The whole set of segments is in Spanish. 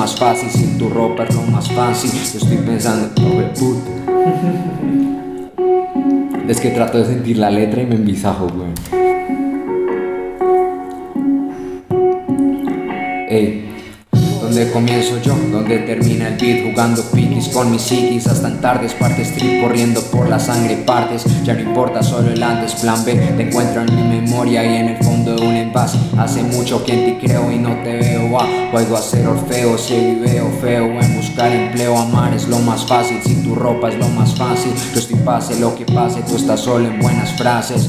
más fácil, si tu ropa es lo más fácil. Yo estoy pensando, pobre puta. Es que trato de sentir la letra y me envisajo, güey. Ey. Donde comienzo yo, donde termina el beat Jugando con mis psiquis Hasta en tardes, parte strip corriendo por la sangre Partes, ya no importa solo el antes Plan B, te encuentro en mi memoria Y en el fondo de un envase Hace mucho que en ti creo y no te veo. Ah, Puedo hacer orfeo, ciego y veo feo. En buscar empleo, amar es lo más fácil. Si tu ropa es lo más fácil Yo estoy pase lo que pase, tú estás solo en buenas frases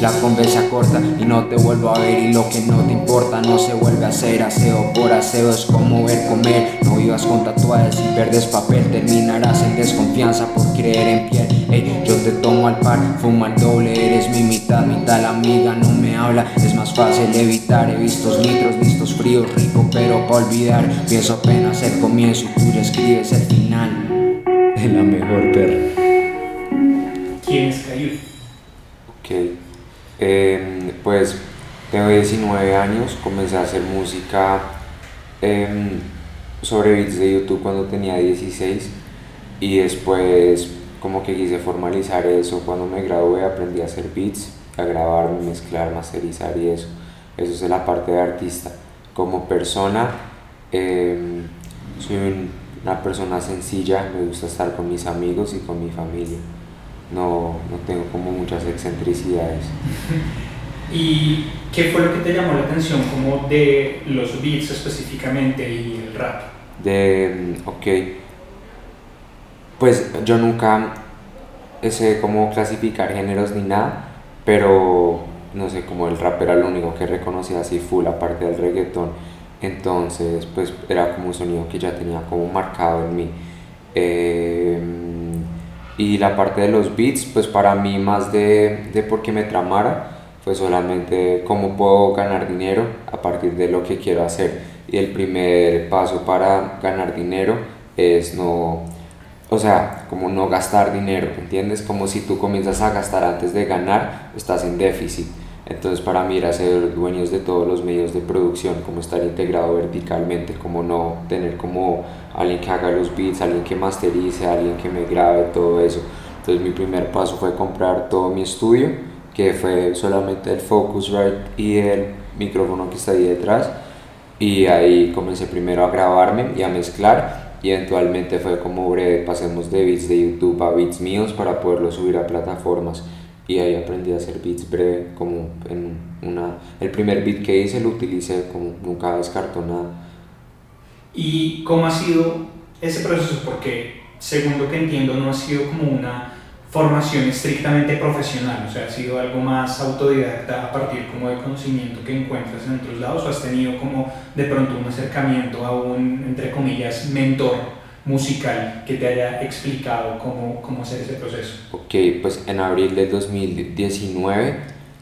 la conversa corta y no te vuelvo a ver y lo que no te importa no se vuelve a hacer. Aseo por aseo es como ver comer. No vivas con tatuajes y perdes papel. Terminarás en desconfianza por creer en piel. Ey, yo te tomo al par fuma el doble eres mi mitad mitad. La amiga no me habla es más fácil evitar. He visto litros vistos fríos rico pero para olvidar. Pienso apenas el comienzo y tú ya escribes el final. De la mejor perra. ¿Quién es Cayu? Ok. Em, pues tengo 19 años, comencé a hacer música em, sobre beats de YouTube cuando tenía 16 y después como que quise formalizar eso cuando me gradué aprendí a hacer beats, a grabar, mezclar, masterizar y eso. Eso es la parte de artista. Como persona em, soy una persona sencilla, me gusta estar con mis amigos y con mi familia no, no tengo como muchas excentricidades. ¿Y qué fue lo que te llamó la atención como de los beats específicamente y el rap? De, mm, ok, pues yo nunca sé cómo clasificar géneros ni nada, pero no sé, como el rap era lo único que reconocía así full aparte del reggaetón, entonces pues era como un sonido que ya tenía como marcado en mí. Eh, y la parte de los beats, pues para mí más de, de porque me tramara, fue solamente cómo puedo ganar dinero a partir de lo que quiero hacer. Y el primer paso para ganar dinero es no, o sea, como no gastar dinero, ¿entiendes? Como si tú comienzas a gastar antes de ganar, estás en déficit. Entonces para mí era ser dueños de todos los medios de producción, como estar integrado verticalmente, como no tener como alguien que haga los beats, alguien que masterice, alguien que me grabe, todo eso. Entonces mi primer paso fue comprar todo mi estudio, que fue solamente el Focusrite y el micrófono que está ahí detrás. Y ahí comencé primero a grabarme y a mezclar y eventualmente fue como breve, pasemos de beats de YouTube a beats míos para poderlo subir a plataformas y ahí aprendí a hacer beats breve como en una el primer beat que hice lo utilicé como nunca descarto nada. Y cómo ha sido ese proceso porque según lo que entiendo no ha sido como una formación estrictamente profesional o sea ha sido algo más autodidacta a partir como de conocimiento que encuentras en otros lados o has tenido como de pronto un acercamiento a un entre comillas mentor musical que te haya explicado cómo, cómo hacer ese proceso? Ok, pues en abril de 2019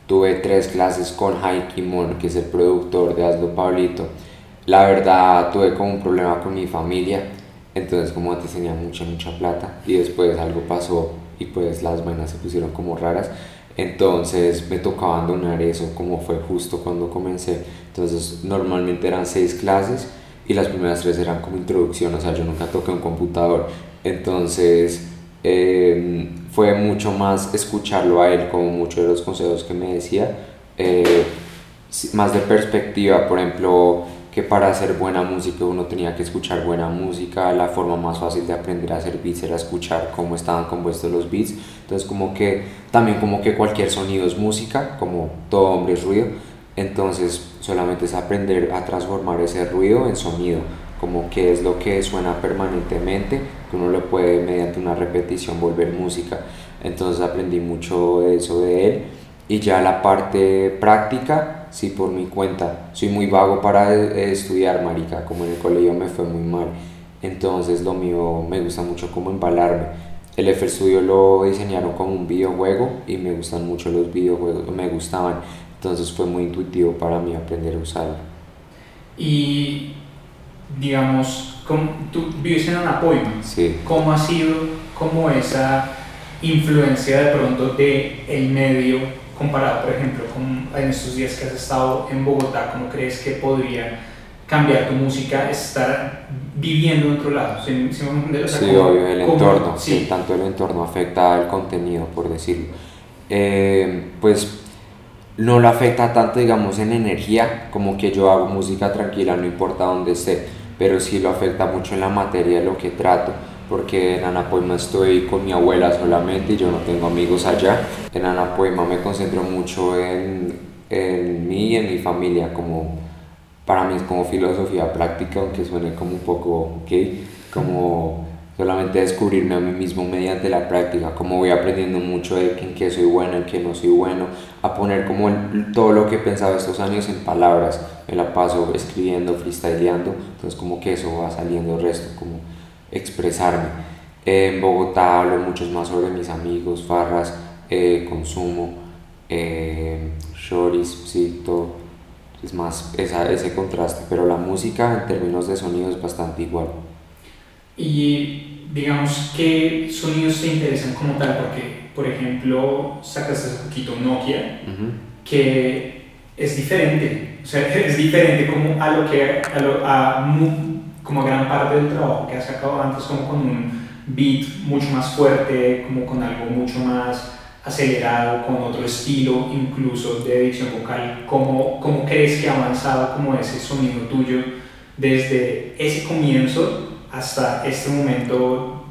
tuve tres clases con Haiki Mon, que es el productor de Hazlo Pablito. La verdad tuve como un problema con mi familia, entonces como antes tenía mucha, mucha plata y después algo pasó y pues las vainas se pusieron como raras. Entonces me tocó abandonar eso como fue justo cuando comencé. Entonces normalmente eran seis clases y las primeras tres eran como introducción, o sea, yo nunca toqué un computador, entonces em, fue mucho más escucharlo a él, como muchos de los consejos que me decía, eh, más de perspectiva, por ejemplo, que para hacer buena música uno tenía que escuchar buena música, la forma más fácil de aprender a hacer beats era escuchar cómo estaban compuestos los beats, entonces como que también como que cualquier sonido es música, como todo hombre es ruido, entonces solamente es aprender a transformar ese ruido en sonido, como qué es lo que suena permanentemente, que uno lo puede mediante una repetición volver música. Entonces aprendí mucho de eso de él. Y ya la parte práctica, sí por mi cuenta. Soy muy vago para estudiar, marica, como en el colegio me fue muy mal. Entonces lo mío me gusta mucho como embalarme. El F Studio lo diseñaron como un videojuego y me gustan mucho los videojuegos, me gustaban. Entonces fue muy intuitivo para mí aprender a usarlo. Y digamos, tú vives en Anapoima, sí. ¿cómo ha sido como esa influencia de pronto de el medio comparado, por ejemplo, con en estos días que has estado en Bogotá, cómo crees que podría cambiar tu música, estar viviendo en otro lado. ¿Sí, sí, obvio, el entorno, sí. tanto el entorno afecta al contenido, por decirlo. Eh, pues no lo afecta tanto, digamos, en energía, como que yo hago música tranquila, no importa dónde esté, pero sí lo afecta mucho en la materia de lo que trato, porque en Anapoima estoy con mi abuela solamente y yo no tengo amigos allá. En Anapoima me concentro mucho en, en mí y en mi familia, como para mí es como filosofía práctica, aunque suene como un poco gay, como solamente descubrirme a mí mismo mediante la práctica, como voy aprendiendo mucho de en qué soy bueno, en qué no soy bueno, a poner como todo lo que he pensado estos años en palabras, me la paso escribiendo, freestyleando, entonces como que eso va saliendo el resto, como expresarme. en Bogotá hablo mucho más sobre mis amigos, farras, eh, consumo, eh, shoris, sí, todo. Es más esa, ese contraste, pero la música en términos de sonido es bastante igual. Y digamos, ¿qué sonidos te interesan como tal? Porque, por ejemplo, sacas hace poquito Nokia, que es diferente, o sea, es diferente como a lo que, a, lo, a como gran parte del trabajo que has sacado antes, como con un beat mucho más fuerte, como con algo mucho más acelerado, con otro estilo incluso de edición vocal. ¿Cómo, cómo crees que ha avanzado como ese sonido tuyo desde ese comienzo hasta este momento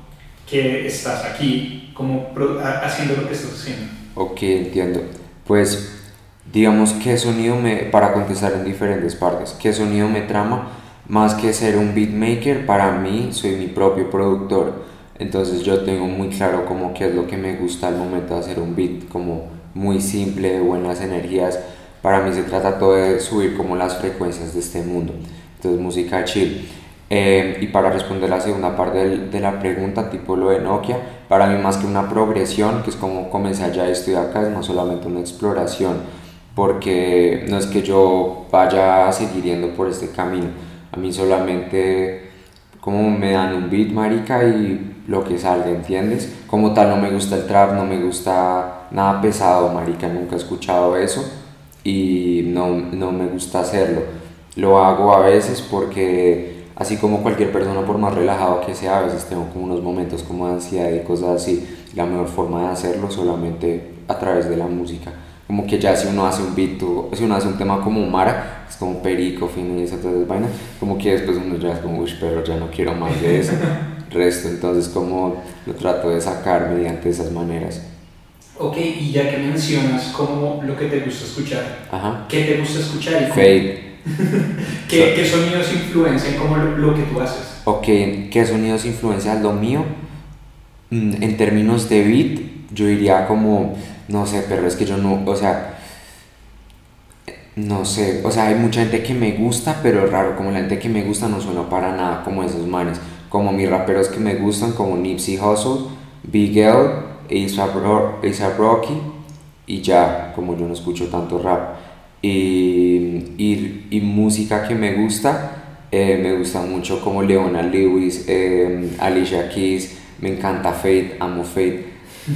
que estás aquí, como haciendo lo que estás haciendo. Ok, entiendo. Pues digamos qué sonido me, para contestar en diferentes partes, qué sonido me trama, más que ser un beatmaker, para mí soy mi propio productor. Entonces yo tengo muy claro como qué es lo que me gusta al momento de hacer un beat, como muy simple, de buenas energías. Para mí se trata todo de subir como las frecuencias de este mundo. Entonces música chill. Eh, y para responder la segunda parte de la pregunta, tipo lo de Nokia, para mí más que una progresión, que es como comencé allá y estoy acá, es no solamente una exploración, porque no es que yo vaya a seguir yendo por este camino, a mí solamente como me dan un beat, marica, y lo que salga, ¿entiendes? Como tal, no me gusta el trap, no me gusta nada pesado, marica, nunca he escuchado eso y no, no me gusta hacerlo. Lo hago a veces porque así como cualquier persona por más relajado que sea, a veces tengo como unos momentos como de ansiedad y cosas así, la mejor forma de hacerlo solamente a través de la música. Como que ya si uno hace un beat, si uno hace un tema como Mara, es como perico, fin y esas vainas, como que después uno ya es como, uy, pero ya no quiero más de eso, resto, entonces como lo trato de sacar mediante esas maneras. Ok, y ya que mencionas como lo que te gusta escuchar, Ajá. ¿qué te gusta escuchar? Y Fade. ¿Qué, ¿Qué, sonidos influencian como lo, que tú haces? Ok, ¿qué sonidos influencian lo mío? Mm, en términos de beat, yo diría como, no sé, pero es que yo no, o sea, no sé, o sea, hay mucha gente que me gusta, pero es raro, como la gente que me gusta no suena para nada como esos manes, como mis raperos que me gustan, como Nipsey Hussle, Big L, A$AP Rocky, y ya, como yo no escucho tanto rap y, y, música que me gusta, eh, me gusta mucho como Leona Lewis, eh, Alicia Keys, me encanta Fate, amo Fate,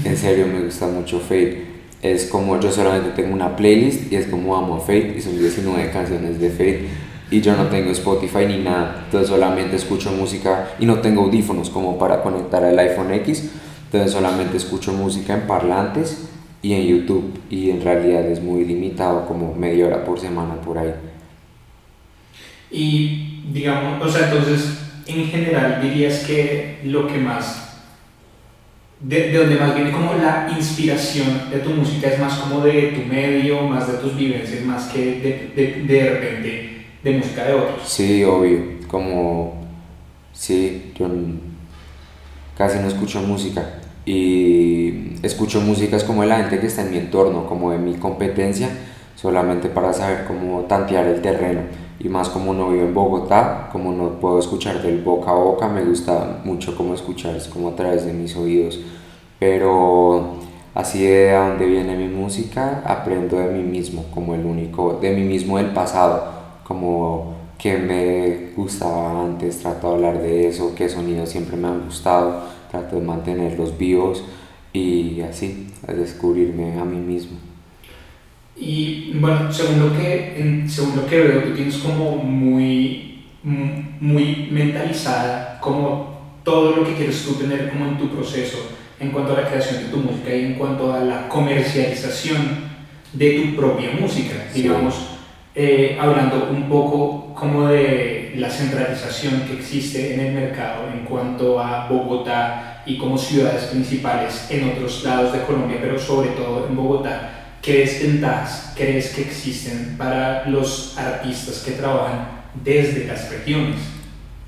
en serio me gusta mucho Fate. Es como yo solamente tengo una playlist y es como amo Fate y son 19 canciones de Fate y yo no tengo Spotify ni nada, entonces solamente escucho música y no tengo audífonos como para conectar al iPhone X, entonces solamente escucho música en parlantes y en YouTube y en realidad es muy limitado, como media hora por semana por ahí. Y digamos, o sea, entonces en general dirías que lo que más, de, de donde más viene como la inspiración de tu música es más como de tu medio, más de tus vivencias, más que de, de, de repente de música de otros. Sí, obvio, como, sí, yo casi no escucho música y escucho músicas como de la gente que está en mi entorno, como de mi competencia, solamente para saber cómo tantear el terreno. Y más como no vivo en Bogotá, como no puedo escuchar del boca a boca, me gusta mucho como escuchar, es como a través de mis oídos. Pero así de dónde viene mi música, aprendo de mí mismo, como el único, de mí mismo del pasado, como que me gustaba antes, trato de hablar de eso, qué sonidos siempre me han gustado trato de mantenerlos vivos y así, a descubrirme a mí mismo. Y bueno, según lo que, según lo que veo, tú tienes como muy muy mentalizada, como todo lo que quieres tú tener como en tu proceso en cuanto a la creación de tu música y en cuanto a la comercialización de tu propia música, digamos, eh, hablando un poco como de la centralización que existe en el mercado en cuanto a Bogotá y como ciudades principales en otros lados de Colombia, pero sobre todo en Bogotá. ¿Qué desventajas crees que existen para los artistas que trabajan desde las regiones?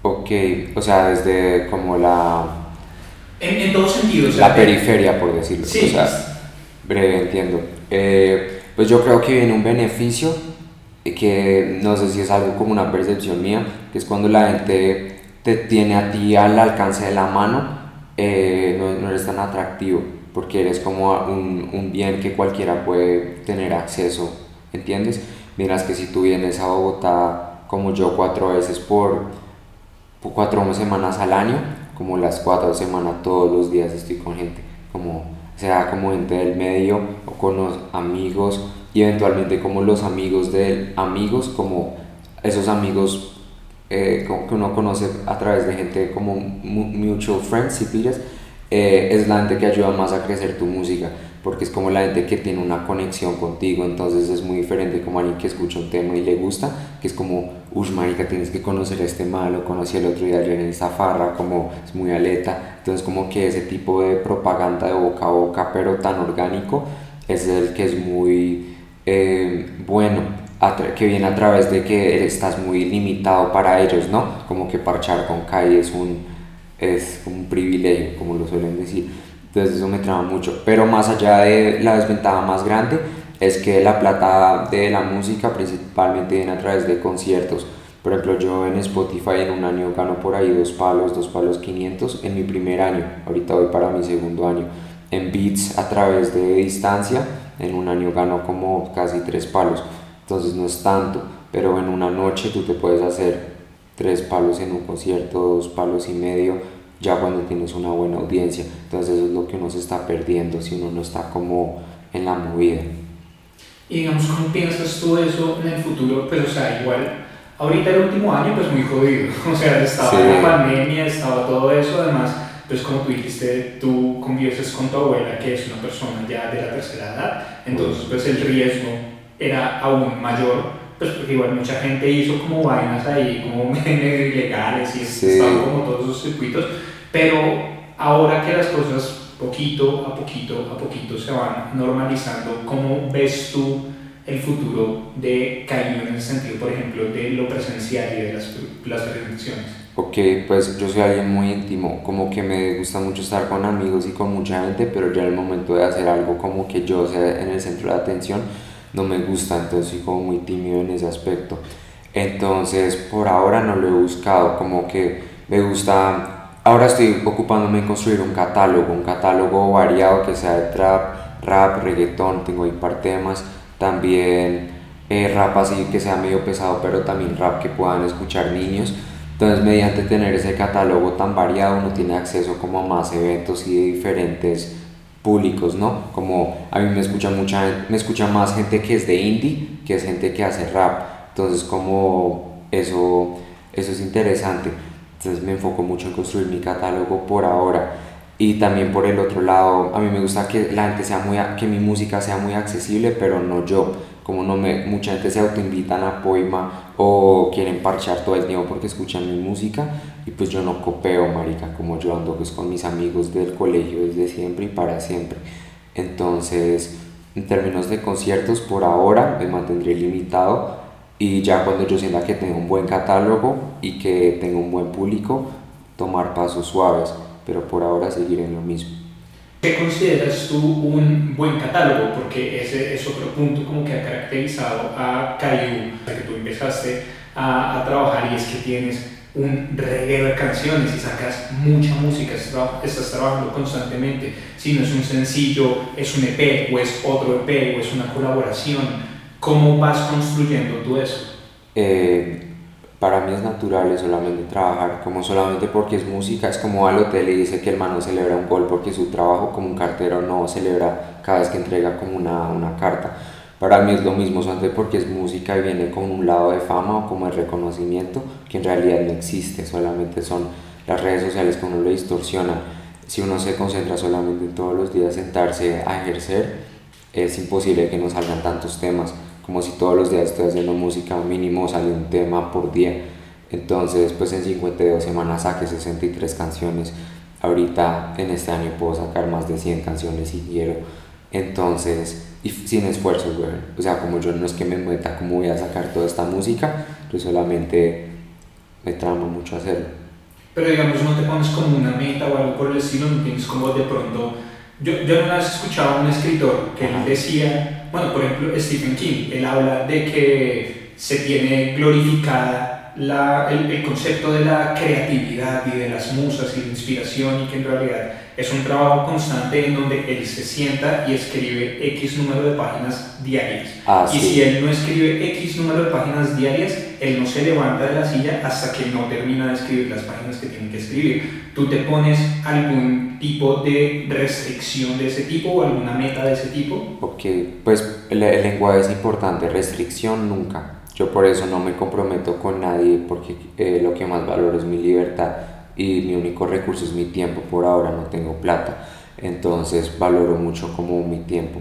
Ok, o sea, desde como la... En, en todos sentidos. La periferia, por decirlo. Sí. O sea, breve, entiendo. Eh, pues yo creo que viene un beneficio que no sé si es algo como una percepción mía, que es cuando la gente te tiene a ti al alcance de la mano, eh, no, no, eres tan atractivo, porque eres como un, un, bien que cualquiera puede tener acceso, ¿entiendes? Miras que si tú vienes a Bogotá como yo cuatro veces por, cuatro semanas al año, como las cuatro semanas todos los días estoy con gente, como sea como gente del medio o con los amigos y eventualmente como los amigos de amigos, como esos amigos eh, que uno conoce a través de gente como mutual friends, si pillas, eh, es la gente que ayuda más a crecer tu música, porque es como la gente que tiene una conexión contigo, entonces es muy diferente como alguien que escucha un tema y le gusta, que es como, uy, marica, tienes que conocer a este malo, conocí el otro día en esta farra, como es muy aleta, entonces como que ese tipo de propaganda de boca a boca, pero tan orgánico, es el que es muy eh, bueno, que viene a través de que estás muy limitado para ellos, ¿no? Como que parchar con Kai es un, es un privilegio, como lo suelen decir. Entonces eso me traba mucho. Pero más allá de la desventaja más grande, es que la plata de la música principalmente viene a través de conciertos. Por ejemplo, yo en Spotify en un año gano por ahí dos palos, dos palos 500 en mi primer año. Ahorita voy para mi segundo año. En beats a través de distancia en un año gano como casi tres palos, entonces no es tanto, pero en una noche tú te puedes hacer tres palos en un concierto, dos palos y medio, ya cuando tienes una buena audiencia, entonces eso es lo que uno se está perdiendo si uno no está como en la movida. Y digamos, ¿cómo piensas tú eso en el futuro? Pues o sea, igual, ahorita el último año pues muy jodido, o sea, estaba la pandemia, estaba todo eso, además entonces, como tú dijiste, tú convives con tu abuela, que es una persona ya de la tercera edad, entonces pues el riesgo era aún mayor, pues porque igual mucha gente hizo como vainas ahí, como ilegales y estaban como todos esos circuitos, pero ahora que las cosas poquito a poquito a poquito se van normalizando, ¿cómo ves tú el futuro de Caño en el sentido, por ejemplo, de lo presencial y de las, las presentaciones? Ok, pues yo soy alguien muy íntimo, como que me gusta mucho estar con amigos y con mucha gente, pero ya el momento de hacer algo como que yo sea en el centro de atención, no me gusta, entonces soy como muy tímido en ese aspecto. Entonces, por ahora no lo he buscado, como que me gusta, ahora estoy ocupándome en construir un catálogo, un catálogo variado que sea de trap, rap, reggaetón, tengo ahí par temas, también eh, rap así que sea medio pesado, pero también rap que puedan escuchar niños entonces, mediante tener ese catálogo tan variado, uno tiene acceso como a más eventos y diferentes públicos, ¿no? Como a mí me escucha, mucha, me escucha más gente que es de indie que es gente que hace rap. Entonces, como eso, eso es interesante. Entonces, me enfoco mucho en construir mi catálogo por ahora. Y también por el otro lado, a mí me gusta que la gente sea muy, que mi música sea muy accesible, pero no yo como no me, mucha gente se autoinvitan a poema o quieren parchar todo el tiempo porque escuchan mi música y pues yo no copeo, marica, como yo ando pues con mis amigos del colegio desde siempre y para siempre. Entonces, en términos de conciertos, por ahora me mantendré limitado y ya cuando yo sienta que tengo un buen catálogo y que tengo un buen público, tomar pasos suaves, pero por ahora seguiré en lo mismo. ¿Qué consideras tú un buen catálogo? Porque ese es otro punto como que ha caracterizado a Cayu, que tú empezaste a, a, trabajar y es que tienes un reguero de canciones y sacas mucha música, estás trabajando constantemente. Si no es un sencillo, es un EP o es otro EP o es una colaboración. ¿Cómo vas construyendo tú eso? Eh, para mí es natural solamente trabajar, como solamente porque es música, es como al hotel y dice que el man no celebra un gol porque su trabajo como un cartero no celebra cada vez que entrega como una, una carta. Para mí es lo mismo, solamente porque es música y viene con un lado de fama o como el reconocimiento que en realidad no existe, solamente son las redes sociales que uno lo distorsiona. Si uno se concentra solamente en todos los días sentarse a ejercer, es imposible que no salgan tantos temas, como si todos los días estoy haciendo música, mínimo sale un tema por día. Entonces, pues en 52 semanas saqué 63 canciones. Ahorita en este año puedo sacar más de 100 canciones si quiero. Entonces, y sin esfuerzo, güey. O sea, como yo no es que me meta cómo voy a sacar toda esta música, yo solamente me trama mucho hacerlo. Pero digamos, no te pones como una meta o algo por el estilo, no tienes como de pronto... Yo, yo una vez escuchaba a un escritor que él decía, bueno, por ejemplo, Stephen King, él habla de que se tiene glorificada la, el, el concepto de la creatividad y de las musas y la inspiración y que en realidad es un trabajo constante en donde él se sienta y escribe X número de páginas diarias. Ah, y sí. si él no escribe X número de páginas diarias, él no se levanta de la silla hasta que no termina de escribir las páginas que tiene que escribir. ¿Tú te pones algún tipo de restricción de ese tipo o alguna meta de ese tipo? Ok, pues el, el lenguaje es importante, restricción nunca. Yo por eso no me comprometo con nadie porque eh, lo que más valoro es mi libertad y mi único recurso es mi tiempo. Por ahora no tengo plata, entonces valoro mucho como mi tiempo.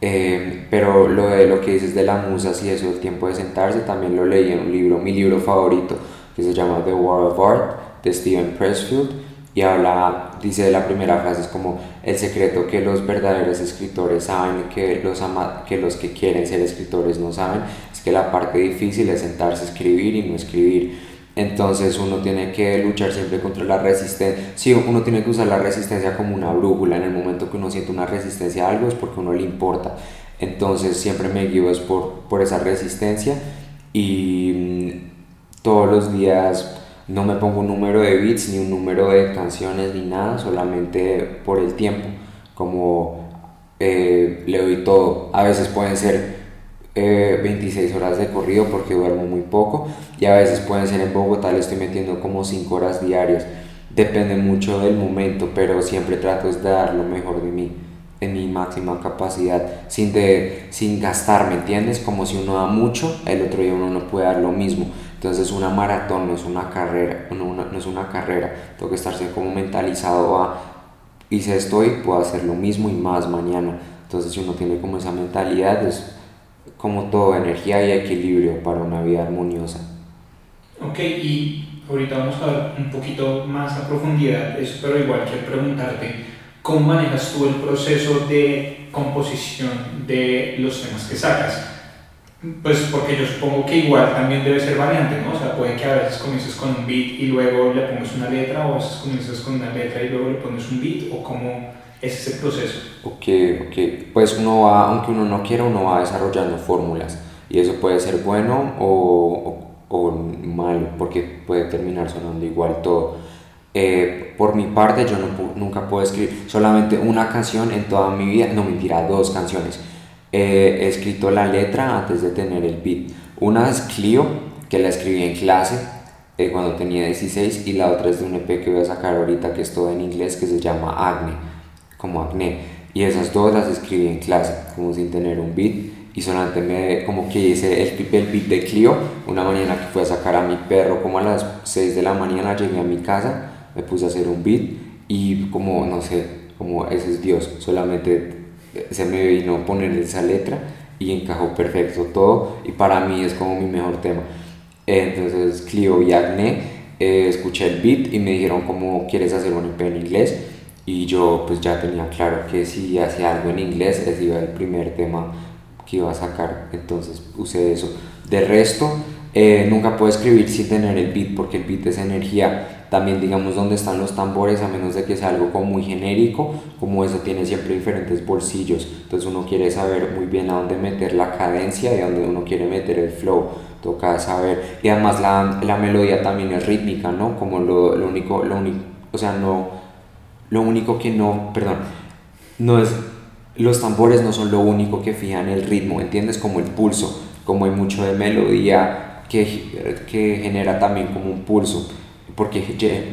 Eh, pero lo de lo que dices de la musa y eso, el tiempo de sentarse, también lo leí en un libro, mi libro favorito, que se llama The War of Art, de Steven Pressfield, y habla, dice la primera frase, es como el secreto que los verdaderos escritores saben que los, ama, que los que quieren ser escritores no saben, es que la parte difícil es sentarse a escribir y no escribir. Entonces uno tiene que luchar siempre contra la resistencia. Sí, uno tiene que usar la resistencia como una brújula. En el momento que uno siente una resistencia a algo es porque a uno le importa. Entonces siempre me guío es por, por esa resistencia y mm, todos los días no me pongo un número de beats ni un número de canciones ni nada, solamente por el tiempo. Como eh, le doy todo. A veces pueden ser eh, 26 horas de corrido porque duermo muy poco y a veces pueden ser en Bogotá le estoy metiendo como 5 horas diarias depende mucho del momento pero siempre trato de dar lo mejor de mí en mi máxima capacidad sin, de, sin gastar, ¿me entiendes? Como si uno da mucho, el otro día uno no puede dar lo mismo. Entonces una maratón no es una carrera, no, una, no es una carrera, tengo que estarse como mentalizado a, hice esto y puedo hacer lo mismo y más mañana. Entonces si uno tiene como esa mentalidad es como todo, energía y equilibrio para una vida armoniosa. Ok, y ahorita vamos a ver un poquito más a profundidad eso, pero igual quiero preguntarte, ¿cómo manejas tú el proceso de composición de los temas que sacas? Pues porque yo supongo que igual también debe ser variante, ¿no? O sea, puede que a veces comiences con un beat y luego le pongas una letra, o a veces comienzas con una letra y luego le pones un beat, o cómo es ese proceso. Ok, ok. Pues uno va, aunque uno no quiera, uno va desarrollando fórmulas. Y eso puede ser bueno o, o, o malo, porque puede terminar sonando igual todo. Eh, por mi parte, yo no, nunca puedo escribir solamente una canción en toda mi vida, no mentira, dos canciones. Eh, he escrito la letra antes de tener el beat. Una es Clio, que la escribí en clase eh, cuando tenía 16, y la otra es de un EP que voy a sacar ahorita que es todo en inglés, que se llama Acne, como Acne. Y esas dos las escribí en clase, como sin tener un beat. Y solamente me, como que hice el, el beat de Clio. Una mañana que fui a sacar a mi perro, como a las 6 de la mañana, llegué a mi casa, me puse a hacer un beat. Y como, no sé, como ese es Dios, solamente se me vino poner esa letra y encajó perfecto todo y para mí es como mi mejor tema entonces Clio y Acne eh, escuché el beat y me dijeron cómo quieres hacer un EP en inglés y yo pues ya tenía claro que si hacía algo en inglés ese iba el primer tema que iba a sacar. Entonces usé eso. De resto eh, nunca puedo escribir sin tener el beat porque el beat es energía. También digamos dónde están los tambores a menos de que sea algo como muy genérico como eso tiene siempre diferentes bolsillos. Entonces uno quiere saber muy bien a dónde meter la cadencia y a dónde uno quiere meter el flow. Toca saber. Y además la, la melodía también es rítmica no como lo, lo único lo único o sea no lo único que no perdón no es los tambores no son lo único que fijan el ritmo entiendes como el pulso como hay mucho de melodía que, que genera también como un pulso porque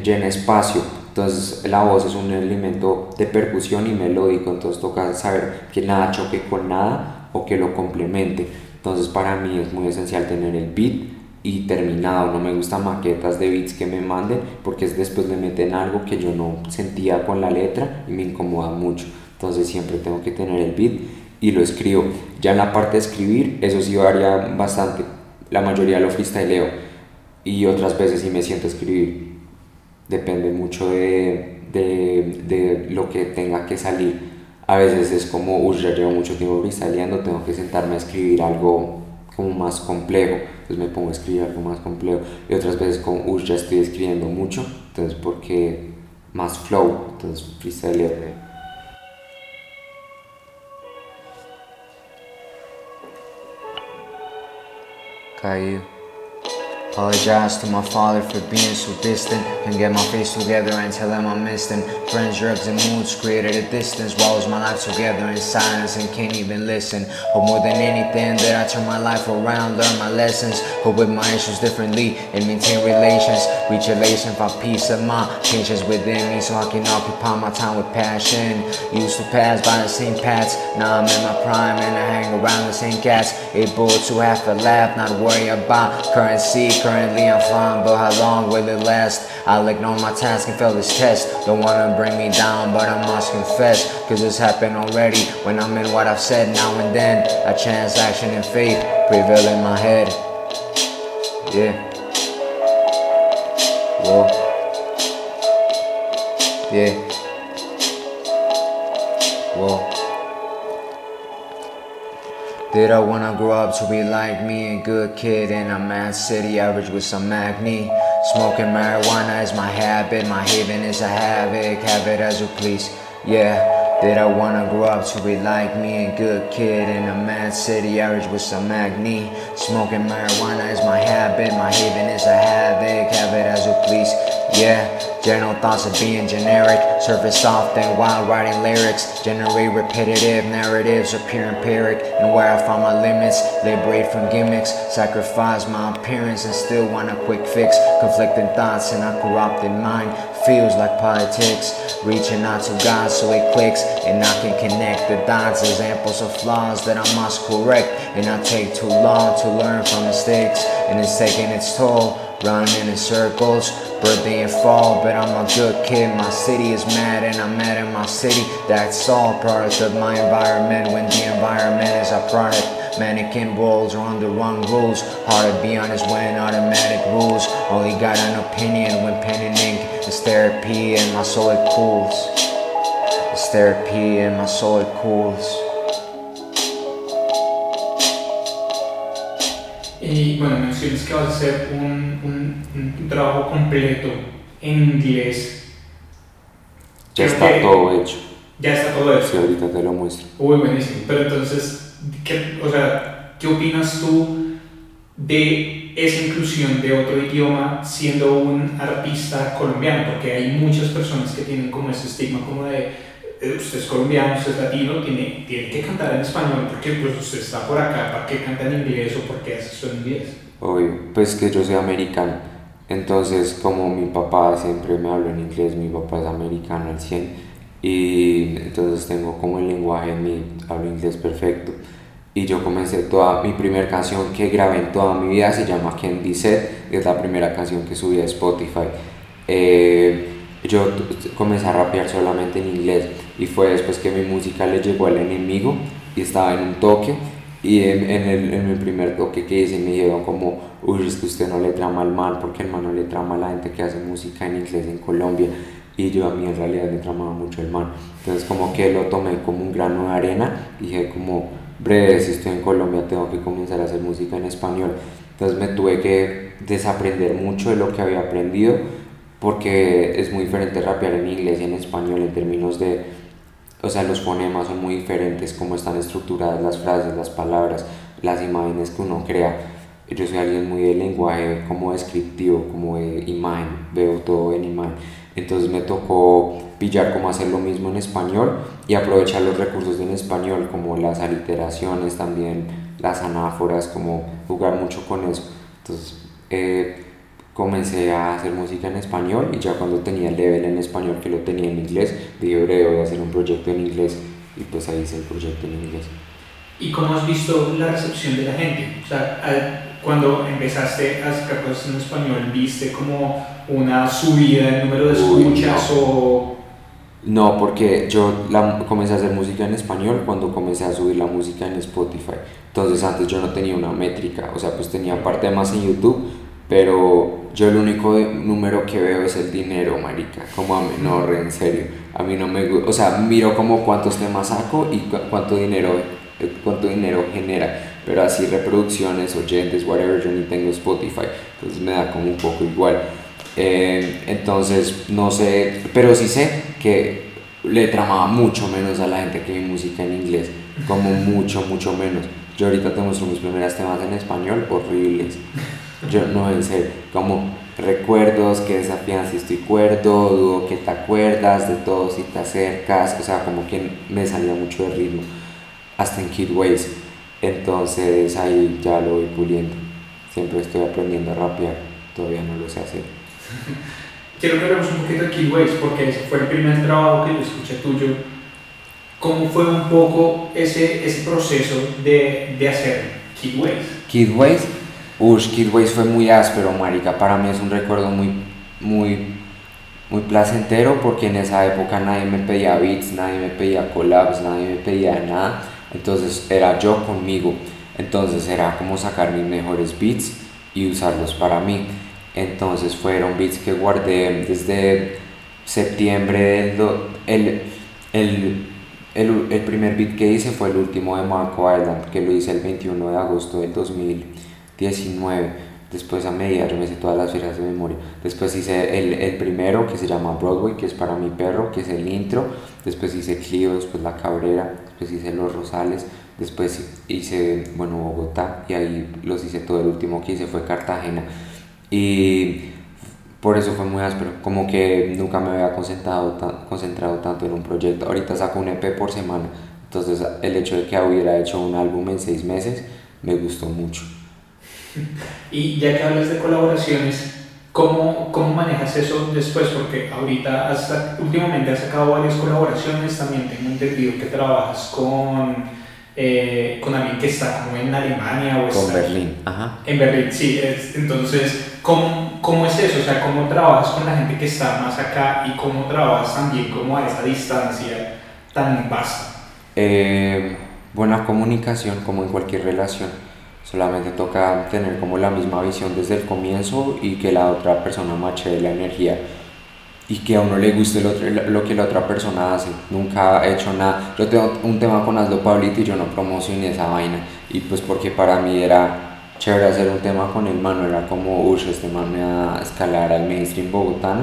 llena espacio. Entonces la voz es un elemento de percusión y melódico, entonces toca saber que nada choque con nada o que lo complemente. Entonces para mí es muy esencial tener el beat y terminado. No me gustan maquetas de beats que me manden porque después le meten algo que yo no sentía con la letra y me incomoda mucho. Entonces siempre tengo que tener el beat y lo escribo. Ya en la parte de escribir, eso sí varía bastante. La mayoría lo freestyleo y otras veces sí me siento a escribir. Depende mucho de, de, de lo que tenga que salir. A veces es como, uy, ya llevo mucho tiempo freestyleando, tengo que sentarme a escribir algo como más complejo, entonces me pongo a escribir algo más complejo. Y otras veces como, uy, ya estoy escribiendo mucho, entonces porque más flow, entonces freestyleo. Caio. Apologize to my father for being so distant. Can get my face together and tell him I missed him. Friends, drugs, and moods created a distance. Was my life together in silence and can't even listen. Hope more than anything that I turn my life around, learn my lessons. Cope with my issues differently and maintain relations. Reach elation for peace of mind. Patience within me so I can occupy my time with passion. Used to pass by the same paths. Now I'm in my prime and I hang around the same cats. Able to have a laugh, not worry about currency. Currently I'm fine, but how long will it last? I'll ignore my task and fail this test. Don't wanna bring me down, but I must confess. Cause this happened already when I'm in what I've said now and then. A transaction in faith prevail in my head. Yeah. Whoa. Yeah. Did I wanna grow up to be like me? A good kid in a mad city, average with some acne. Smoking marijuana is my habit, my haven is a havoc. Have it as you please, yeah. Did I wanna grow up to be like me? A good kid in a mad city, average with some acne. Smoking marijuana is my habit, my haven is a havoc. Have it as you please, yeah. General thoughts of being generic, surface soft and wild writing lyrics, generate repetitive narratives, appear empiric, and where I find my limits, liberate from gimmicks, sacrifice my appearance and still want a quick fix, conflicting thoughts and a corrupted mind, feels like politics, reaching out to God so it clicks, and I can connect the dots, examples of flaws that I must correct, and I take too long to learn from mistakes, and it's taking its toll, running in circles, birthday and fall, but I'm a good kid. My city is mad and I'm mad at my city. That's all product of my environment when the environment is a product. Mannequin roles are on the wrong rules. Hard to be honest when automatic rules. Only got an opinion when pen and ink. It's therapy and my soul it cools. It's therapy and my soul it cools. Y bueno, mencionas que vas a hacer un, un, un trabajo completo en inglés. Ya Creo está que todo hecho. Ya está todo Sí, eso. ahorita te lo muestro. Uy, buenísimo. Pero entonces, ¿qué, o sea, ¿qué opinas tú de esa inclusión de otro idioma siendo un artista colombiano? Porque hay muchas personas que tienen como ese estigma como de eh, usted es colombiano, usted es latino, tiene, tiene que cantar en español porque pues usted está por acá, ¿para qué canta en inglés o por qué hace esto en inglés? Obvio, pues que yo soy americano. Entonces, como mi papá siempre me habla en inglés, mi papá es americano al 100. Y entonces tengo como el lenguaje, mi, hablo inglés perfecto. Y yo comencé toda, mi primera canción que grabé en toda mi vida se llama Candy Set, es la primera canción que subí a Spotify. Eh, yo comencé a rapear solamente en inglés y fue después que mi música le llegó al enemigo y estaba en un toque y en, en el, en el primer toque que hice me dijeron como, uy, es que usted no le trama al mal, porque el man no le trama a la gente que hace música en inglés en Colombia. Y yo a mí en realidad me tramaba mucho el man. Entonces como que lo tomé como un grano de arena y dije como, breve, si estoy en Colombia tengo que comenzar a hacer música en español. Entonces me tuve que desaprender mucho de lo que había aprendido porque es muy diferente rapear en inglés y en español en términos de o sea, los fonemas son muy diferentes, cómo están estructuradas las frases, las palabras, las imágenes que uno crea. Yo soy alguien muy de lenguaje como descriptivo, como de imagen, veo todo en imagen. Entonces me tocó pillar cómo hacer lo mismo en español y aprovechar los recursos en español, como las aliteraciones también, las anáforas, como jugar mucho con eso. Entonces eh, comencé a hacer música en español y ya cuando tenía el level en español que lo tenía en inglés, dije, breve, voy a hacer un proyecto en inglés y pues ahí hice el proyecto en inglés. ¿Y cómo has visto la recepción de la gente? O sea, cuando empezaste a sacar cosas en español, ¿viste como una subida en número de escuchas o...? No, porque yo la, comencé a hacer música en español cuando comencé a subir la música en Spotify. Entonces antes yo no tenía una métrica, o sea, pues tenía parte más en YouTube, pero yo el único número que veo es el dinero, marica, como a menor, en serio. A mí no me gusta, o sea, miro como cuántos temas saco y cuánto dinero, eh, cuánto dinero genera pero así reproducciones, oyentes, whatever, yo ni tengo Spotify, entonces me da como un poco igual. Eh, entonces, no sé, pero sí sé que le tramaba mucho menos a la gente que mi música en inglés, como mucho, mucho menos. Yo ahorita te muestro mis primeras temas en español, horribles. Yo no en serio, como recuerdos que desafían si estoy cuerdo, dudo que te acuerdas de todo si te acercas, o sea, como que me salía mucho de ritmo, hasta en Kid Ways entonces ahí ya lo voy puliendo. Siempre estoy aprendiendo a rapear, todavía no lo sé hacer. Quiero que hablemos un poquito de Kidways, porque ese fue el primer trabajo que yo escuché tuyo. ¿Cómo fue un poco ese, ese proceso de, de hacer Kidways? Kidways, uff, Kidways fue muy áspero, marica. Para mí es un recuerdo muy, muy, muy placentero, porque en esa época nadie me pedía beats, nadie me pedía collabs, nadie me pedía nada entonces era yo conmigo. Entonces era como sacar mis mejores beats y usarlos para mí. Entonces fueron beats que guardé desde septiembre del... el, el, el, el, primer beat que hice fue el último de Marco Island, que lo hice el 21 de agosto del 2019 Después a media yo me hice todas las fechas de memoria. Después hice el, el, primero que se llama Broadway, que es para mi perro, que es el intro. Después hice Clio, después La Cabrera, después hice Los Rosales. Después hice, bueno, Bogotá y ahí los hice todo. El último que hice fue Cartagena. Y por eso fue muy áspero. Como que nunca me había concentrado, concentrado tanto en un proyecto. Ahorita saco un EP por semana. Entonces el hecho de que hubiera hecho un álbum en seis meses me gustó mucho. Y ya que hablas de colaboraciones, ¿cómo, cómo manejas eso después? Porque ahorita, hasta, últimamente has sacado varias colaboraciones, también tengo entendido que trabajas con, eh, con alguien que está como en Alemania o Con Berlín, ajá. En Berlín, sí. entonces, ¿cómo, ¿cómo es eso? O sea, ¿cómo trabajas con la gente que está más acá y cómo trabajas también como a esa distancia tan vasta? Eh, buena comunicación, como en cualquier relación Solamente toca tener como la misma visión desde el comienzo y que la otra persona mache la energía y que a uno le guste lo, lo que la otra persona hace. Nunca he hecho nada. Yo tengo un tema con Aslo Pablito y yo no promocioné esa vaina. Y pues porque para mí era chévere hacer un tema con el mano, era como, uff, este man me va a escalar al mainstream bogotano.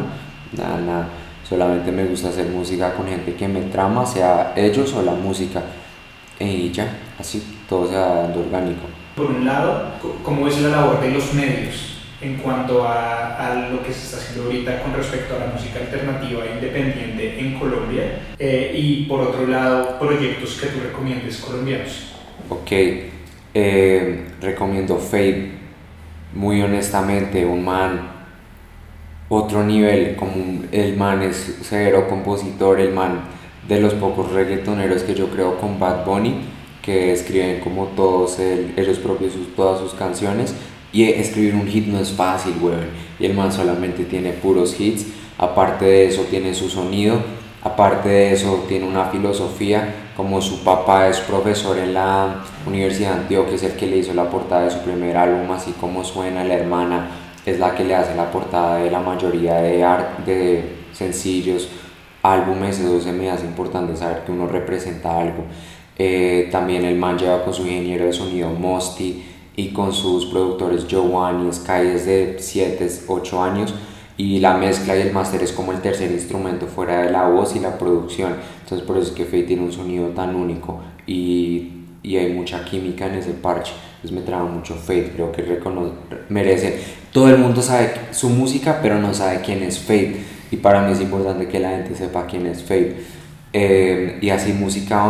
Nada, nada. Solamente me gusta hacer música con gente que me trama, sea ellos o la música. Y ya, así, todo sea dando orgánico por un lado, cómo es la labor de los medios en cuanto a, a, lo que se está haciendo ahorita con respecto a la música alternativa e independiente en Colombia eh, y por otro lado proyectos que tú recomiendes colombianos. Ok, eh, recomiendo Fade, muy honestamente, un man, otro nivel, como el man es severo compositor, el man de los pocos reggaetoneros que yo creo con Bad Bunny que escriben como todos ellos propios todas sus canciones. Y escribir un hit no es fácil, weón. Y el man solamente tiene puros hits, aparte de eso tiene su sonido, aparte de eso tiene una filosofía, como su papá es profesor en la Universidad de Antioquia, es el que le hizo la portada de su primer álbum, así como suena. La hermana, es la que le hace la portada de la mayoría de, art, de sencillos, álbumes, eso se me hace importante saber que uno representa algo. Eh, también el man lleva con su ingeniero de sonido Mosty y con sus productores y Sky desde 7, 8 años y la mezcla y el máster es como el tercer instrumento fuera de la voz y la producción. Entonces por eso es que Faye tiene un sonido tan único y, y hay mucha química en ese parche. Entonces me traba mucho Faith, creo que merece. Todo el mundo sabe su música, pero no sabe quién es Faith. Y para mí es importante que la gente sepa quién es Faith. Eh, y así música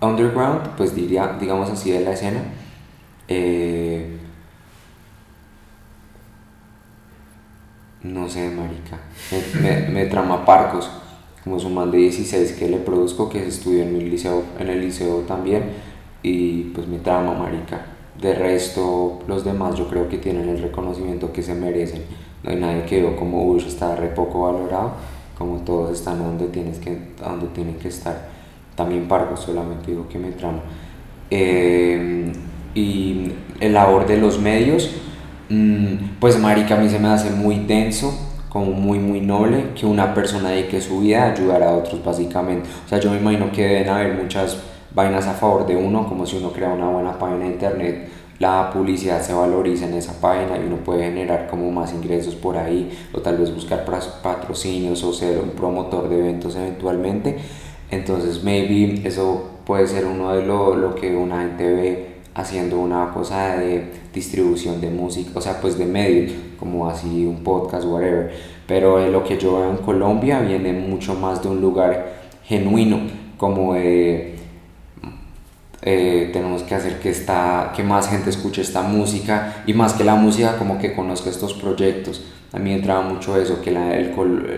underground, pues diría, digamos así, de la escena. Eh, no sé, marica. Me, me, trama Parcos, como su man de 16 que le produzco, que estudió en, liceo, en el liceo también. y pues mi trama, marica. De resto, los demás yo creo que tienen el reconocimiento que se merecen. No hay nadie que veo como Ush está re poco valorado, como todos están donde, tienes que, donde tienen que estar. También Pargo, solamente digo que me trama. Eh, y el labor de los medios, mm, pues marica a mí se me hace muy denso, como muy muy noble, que una persona dedique su vida a ayudar a otros básicamente. O sea, yo me imagino que deben haber muchas vainas a favor de uno, como si uno crea una buena página de internet, la publicidad se valoriza en esa página y uno puede generar como más ingresos por ahí, o tal vez buscar patrocinios o ser un promotor de eventos eventualmente. Entonces, maybe eso puede ser uno de lo, lo que una gente ve haciendo una cosa de distribución de música, o sea, pues de medios, como así un podcast, whatever. Pero lo que yo veo en Colombia viene mucho más de un lugar genuino, como de eh, tenemos que hacer que, esta, que más gente escuche esta música y más que la música como que conozca estos proyectos. A mí entraba mucho eso, que la,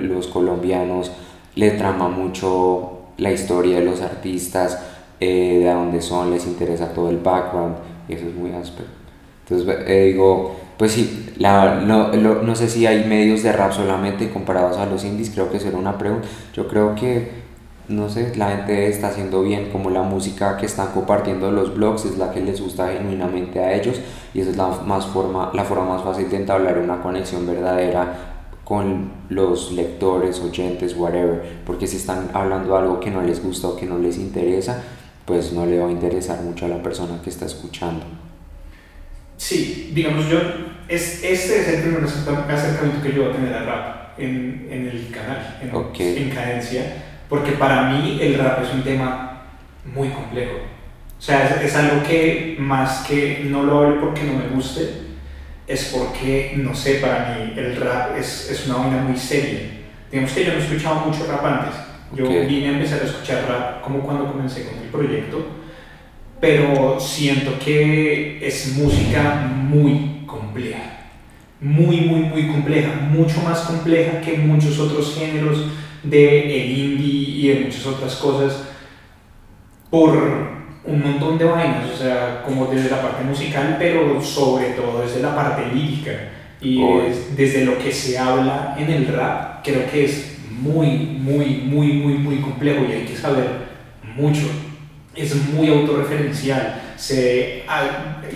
los colombianos le trama mucho la historia de los artistas, eh, de dónde son, les interesa todo el background y eso es muy áspero. Entonces eh, digo, pues sí, la, no, no sé si hay medios de rap solamente comparados a los indies, creo que será una pregunta. Yo creo que no sé, la gente está haciendo bien, como la música que están compartiendo los blogs es la que les gusta genuinamente a ellos y esa es la, más forma, la forma más fácil de entablar una conexión verdadera con los lectores, oyentes, whatever, porque si están hablando algo que no les gusta o que no les interesa, pues no le va a interesar mucho a la persona que está escuchando. Sí, digamos yo, es, este es el primer acercamiento que yo voy a tener al rap en, en el canal, en, en cadencia porque para mí el rap es un tema muy complejo. O sea, es, algo que más que no lo hablo porque no me guste, es porque, no sé, para mí el rap es, es una vaina muy seria. Digamos que yo no he escuchado mucho rap antes. Yo vine a empezar a escuchar rap como cuando comencé con el proyecto, pero siento que es música muy compleja. Muy, muy, muy compleja. Mucho más compleja que muchos otros géneros de el indie y de muchas otras cosas por un montón de vainas, o sea, como desde la parte musical, pero sobre todo desde la parte lírica y desde lo que se habla en el rap, creo que es muy, muy, muy, muy, muy complejo y hay que saber mucho. Es muy autorreferencial. Se,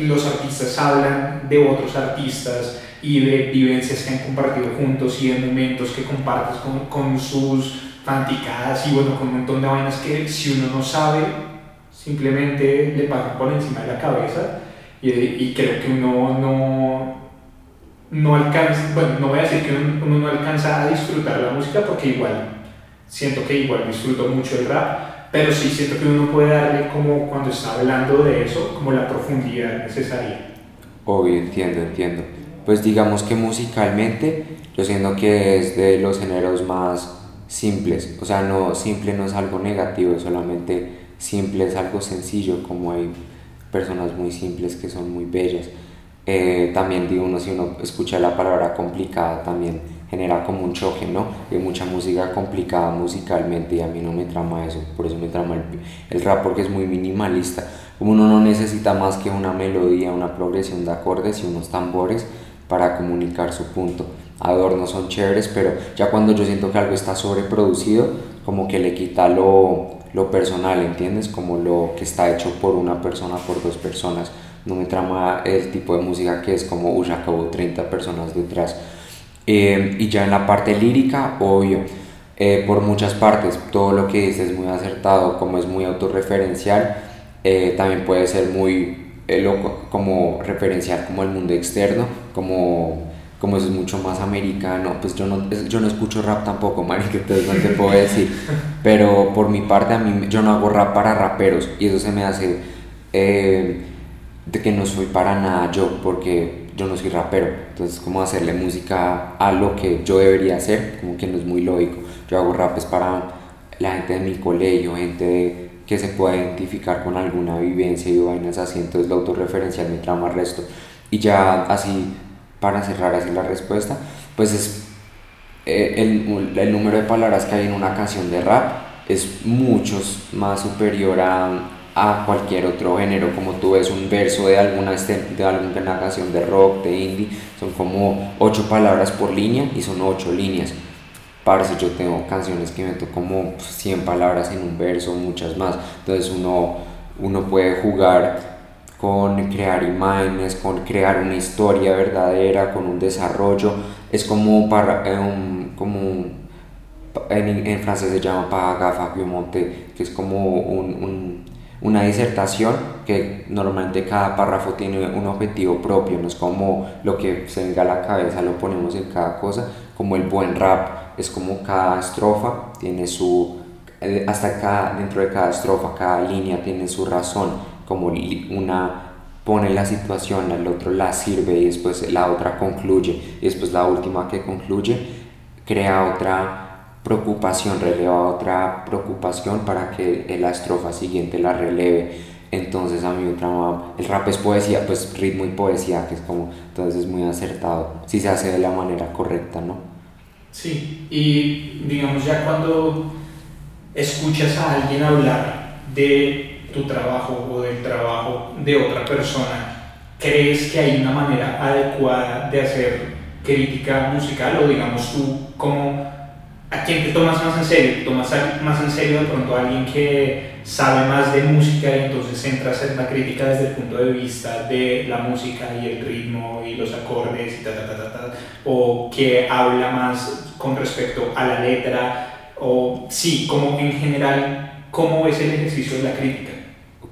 los artistas hablan de otros artistas, y de vivencias que han compartido juntos y de momentos que compartes con, con sus fanticadas y bueno, con un montón de vainas que si uno no sabe, simplemente le pasan por encima de la cabeza y, y creo que uno no, no alcanza, bueno, no voy a decir que uno, no alcanza a disfrutar la música porque igual siento que igual disfruto mucho el rap, pero sí siento que uno puede darle como cuando está hablando de eso, como la profundidad necesaria. Obvio, entiendo, entiendo pues digamos que musicalmente yo siento que es de los géneros más simples, o sea, no simple no es algo negativo, solamente simple es algo sencillo, como hay personas muy simples que son muy bellas. Eh, también digo uno, si uno escucha la palabra complicada también genera como un choque, ¿no? Hay mucha música complicada musicalmente y a mí no me trama eso, por eso me trama el, el rap porque es muy minimalista. Como uno no necesita más que una melodía, una progresión de acordes y unos tambores, para comunicar su punto. Adornos son chéveres, pero ya cuando yo siento que algo está sobreproducido, como que le quita lo, lo personal, ¿entiendes? Como lo que está hecho por una persona, por dos personas. No me trama el tipo de música que es como, uy, acabó 30 personas detrás. Eh, y ya en la parte lírica, obvio, eh, por muchas partes, todo lo que dices es muy acertado, como es muy autorreferencial, eh, también puede ser muy como referenciar como el mundo externo, como, como eso es mucho más americano, pues yo no, yo no escucho rap tampoco, marica, entonces no te puedo decir, pero por mi parte a mí, yo no hago rap para raperos y eso se me hace eh, de que no soy para nada yo, porque yo no soy rapero, entonces como hacerle música a lo que yo debería hacer, como que no es muy lógico, yo hago rap es para la gente de mi colegio, gente de que se pueda identificar con alguna vivencia y vainas así, entonces la autorreferencial me trama resto. Y ya así, para cerrar así la respuesta, pues es eh, el, el, número de palabras que hay en una canción de rap es mucho más superior a a cualquier otro género, como tú ves un verso de alguna, este, de alguna canción de rock, de indie, son como ocho palabras por línea y son ocho líneas. Parce, yo tengo canciones que meto como 100 palabras en un verso, muchas más. Entonces uno, uno puede jugar con crear imágenes, con crear una historia verdadera, con un desarrollo. Es como, para, eh, un, como en, en, francés se llama paragraphe monte, que es como un una disertación que normalmente cada párrafo tiene un objetivo propio, no es como lo que se venga a la cabeza, lo ponemos en cada cosa, como el buen rap, es como cada estrofa tiene su, eh, hasta cada, dentro de cada estrofa, cada línea tiene su razón, como una pone la situación, el otro la sirve y después la otra concluye, y después la última que concluye crea otra preocupación, releva otra preocupación para que la estrofa siguiente la releve. Entonces a mí el rap es poesía, pues ritmo y poesía, que es como, entonces es muy acertado, si se hace de la manera correcta, ¿no? Sí, y digamos ya cuando escuchas a alguien hablar de tu trabajo o del trabajo de otra persona, ¿crees que hay una manera adecuada de hacer crítica musical o digamos tú como ¿A quién te tomas más en serio? ¿Te tomas más en serio de pronto a alguien que sabe más de música y entonces entra a hacer una crítica desde el punto de vista de la música y el ritmo y los acordes y ta ta ta ta, ta o que habla más con respecto a la letra o sí, como en general, ¿cómo es el ejercicio de la crítica?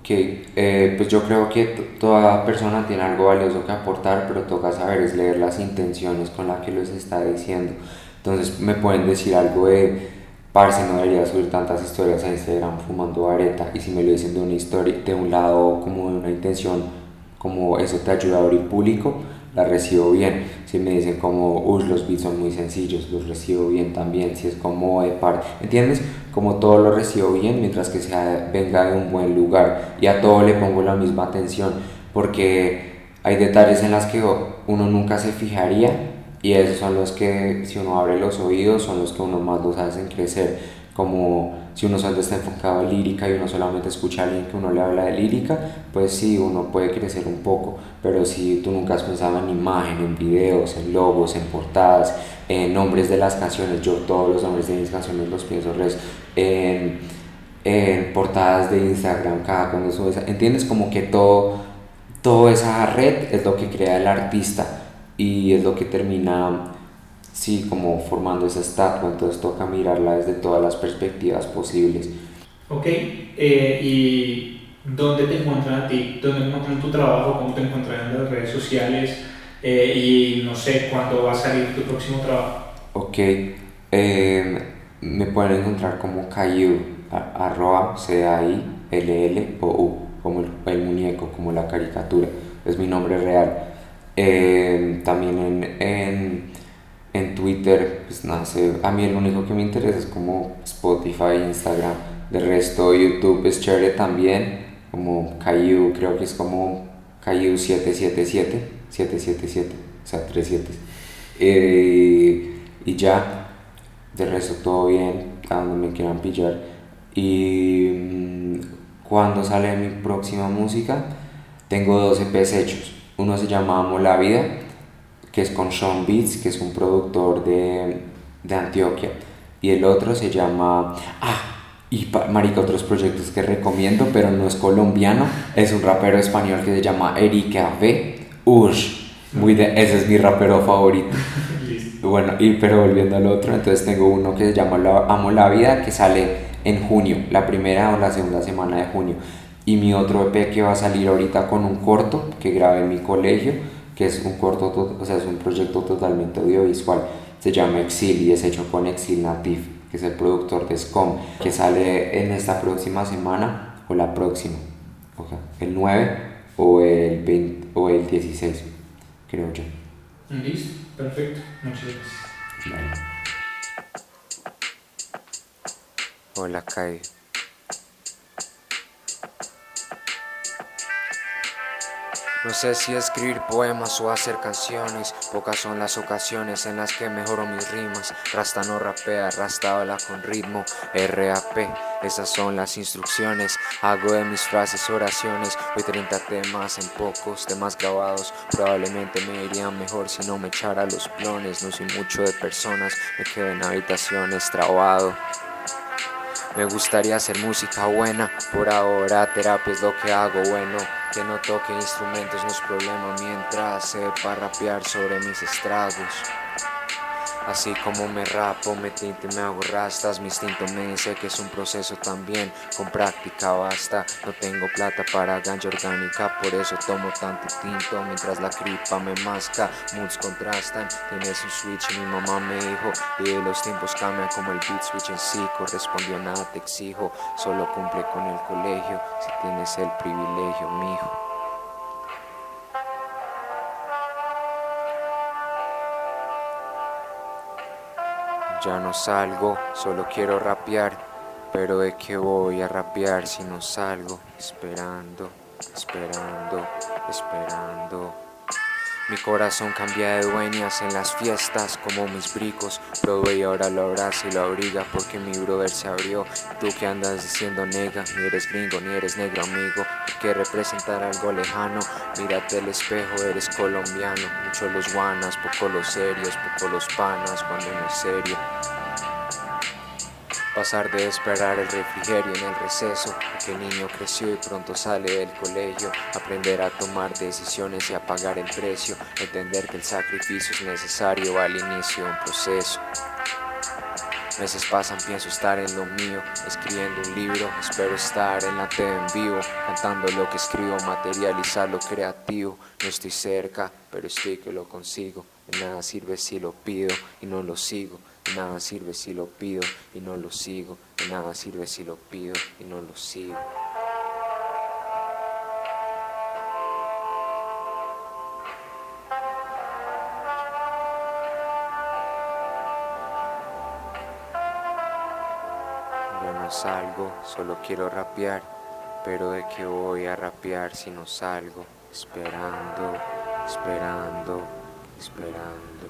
Ok, eh, pues yo creo que toda persona tiene algo valioso que aportar, pero toca saber es leer las intenciones con las que los está diciendo. Entonces me pueden decir algo de, parce, no debería subir tantas historias a Instagram fumando areta. Y si me lo dicen de una historia, de un lado como de una intención, como eso te ayuda a abrir público, la recibo bien. Si me dicen como, los beats son muy sencillos, los recibo bien también. Si es como de par, ¿entiendes? Como todo lo recibo bien mientras que sea, venga de un buen lugar. Y a todo le pongo la misma atención porque hay detalles en las que uno nunca se fijaría y esos son los que, si uno abre los oídos, son los que uno más los hacen crecer. Como si uno solo está enfocado en lírica y uno solamente escucha a alguien que uno le habla de lírica, pues sí, uno puede crecer un poco. Pero si tú nunca has pensado en imagen, en videos, en logos, en portadas, en nombres de las canciones, yo todos los nombres de mis canciones los pienso en, en portadas de Instagram, cada cuando subes, ¿entiendes? Como que todo, toda esa red es lo que crea el artista y es lo que termina, sí, como formando esa estatua, entonces toca mirarla desde todas las perspectivas posibles. Ok, eh, ¿y dónde te encuentran a ti? ¿Dónde encuentran tu trabajo? ¿Cómo te encuentran en las redes sociales? Eh, y no sé, ¿cuándo va a salir tu próximo trabajo? Ok, eh, me pueden encontrar como Cayu, arroba C-A-I-L-L o U, como el, el muñeco, como la caricatura, es mi nombre real. Eh, también en, en, en, Twitter, pues nada, a mí el único que me interesa es como Spotify, Instagram. De resto, YouTube es chévere también, como Caillou, creo que es como Caillou 777, 777, o sea, 37. Eh, y ya, de resto todo bien, a donde me quieran pillar. Y mm, cuando sale mi próxima música, tengo dos EPs hechos uno se llama Amo la Vida, que es con Sean Beats, que es un productor de, de Antioquia. Y el otro se llama... Ah, y marica, otros proyectos que recomiendo, pero no es colombiano, es un rapero español que se llama Erika V. Ush, muy de, ese es mi rapero favorito. bueno, y, pero volviendo al otro, entonces tengo uno que se llama Amo la Vida, que sale en junio, la primera o la segunda semana de junio y mi otro EP que va a salir ahorita con un corto que grabé en mi colegio, que es un corto, o sea, es un proyecto totalmente audiovisual, se llama Exil y es hecho con Exil Natif, que es el productor de SCOM, que sale en esta próxima semana o la próxima, o sea, el 9 o el, 20, o el 16, creo yo. Listo, perfecto, muchas gracias. Hola, Kai. No sé si escribir poemas o hacer canciones, pocas son las ocasiones en las que mejoro mis rimas. Rasta no rapea, rasta con ritmo, RAP, esas son las instrucciones. Hago de mis frases oraciones, hoy 30 temas en pocos temas grabados. Probablemente me iría mejor si no me echara los clones. No soy mucho de personas, me quedo en habitaciones trabado. Me gustaría hacer música buena, por ahora terapia es lo que hago bueno. Que no toque instrumentos no es problema mientras sepa rapear sobre mis estragos. Así como me rapo, me tinto y me hago rastas, mi instinto me dice que es un proceso también, con práctica basta. No tengo plata para ganja orgánica, por eso tomo tanto tinto mientras la cripa me masca. Moods contrastan, tienes un switch, mi mamá me dijo, y los tiempos cambian como el beat switch en sí. Correspondió nada, te exijo, solo cumple con el colegio, si tienes el privilegio, mijo. Ya no salgo, solo quiero rapear, pero de qué voy a rapear si no salgo, esperando, esperando, esperando. Mi corazón cambia de dueñas en las fiestas como mis bricos. y ahora lo abraza y lo abriga porque mi brother se abrió. Tú que andas diciendo nega, ni eres gringo ni eres negro amigo. Que representar algo lejano. Mírate el espejo, eres colombiano. Mucho los guanas, poco los serios, poco los panas cuando no es serio. Pasar de esperar el refrigerio en el receso, que el niño creció y pronto sale del colegio, aprender a tomar decisiones y a pagar el precio, entender que el sacrificio es necesario al inicio de un proceso. Meses pasan, pienso estar en lo mío, escribiendo un libro, espero estar en la TV en vivo, cantando lo que escribo, materializar lo creativo. No estoy cerca, pero estoy que lo consigo. De nada sirve si lo pido y no lo sigo. De nada sirve si lo pido y no lo sigo. Nada sirve si lo pido y no lo sigo. Yo no salgo, solo quiero rapear, pero de qué voy a rapear si no salgo, esperando, esperando, esperando.